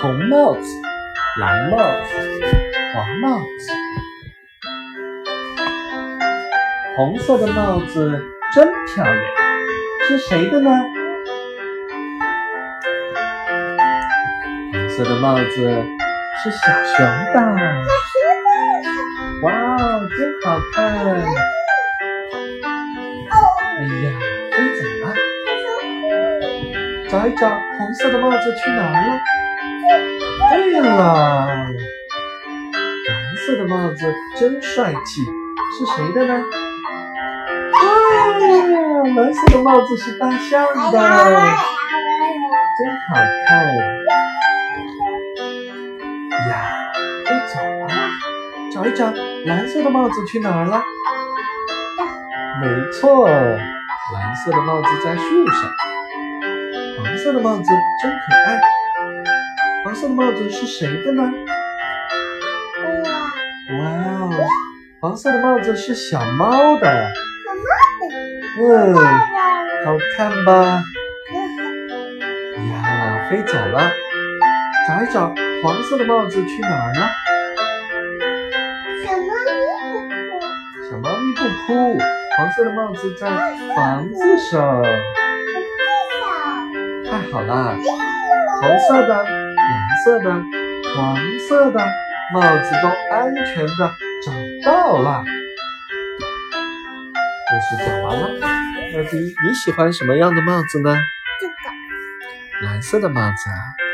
红帽子、蓝帽子、黄帽子。红色的帽子真漂亮，是谁的呢？红色的帽子是小熊的。哇哦，真好看！哎呀，飞走了。找一找，红色的帽子去哪儿了？对了，蓝色的帽子真帅气，是谁的呢？哇，蓝色的帽子是大象的，真好看。呀，飞走了。找一找，蓝色的帽子去哪儿了？没错，蓝色的帽子在树上。黄色的帽子真可爱。帽子是谁的呢？哇哦，黄色的帽子是小猫的。小猫的嗯，好看吧？呀，飞走了。找一找，黄色的帽子去哪儿了？小猫咪不哭，黄色的帽子在房子上。太好了，红色的、蓝色的、黄色的帽子都安全的找到了。故事讲完了，那迪，你喜欢什么样的帽子呢？这个蓝色的帽子啊。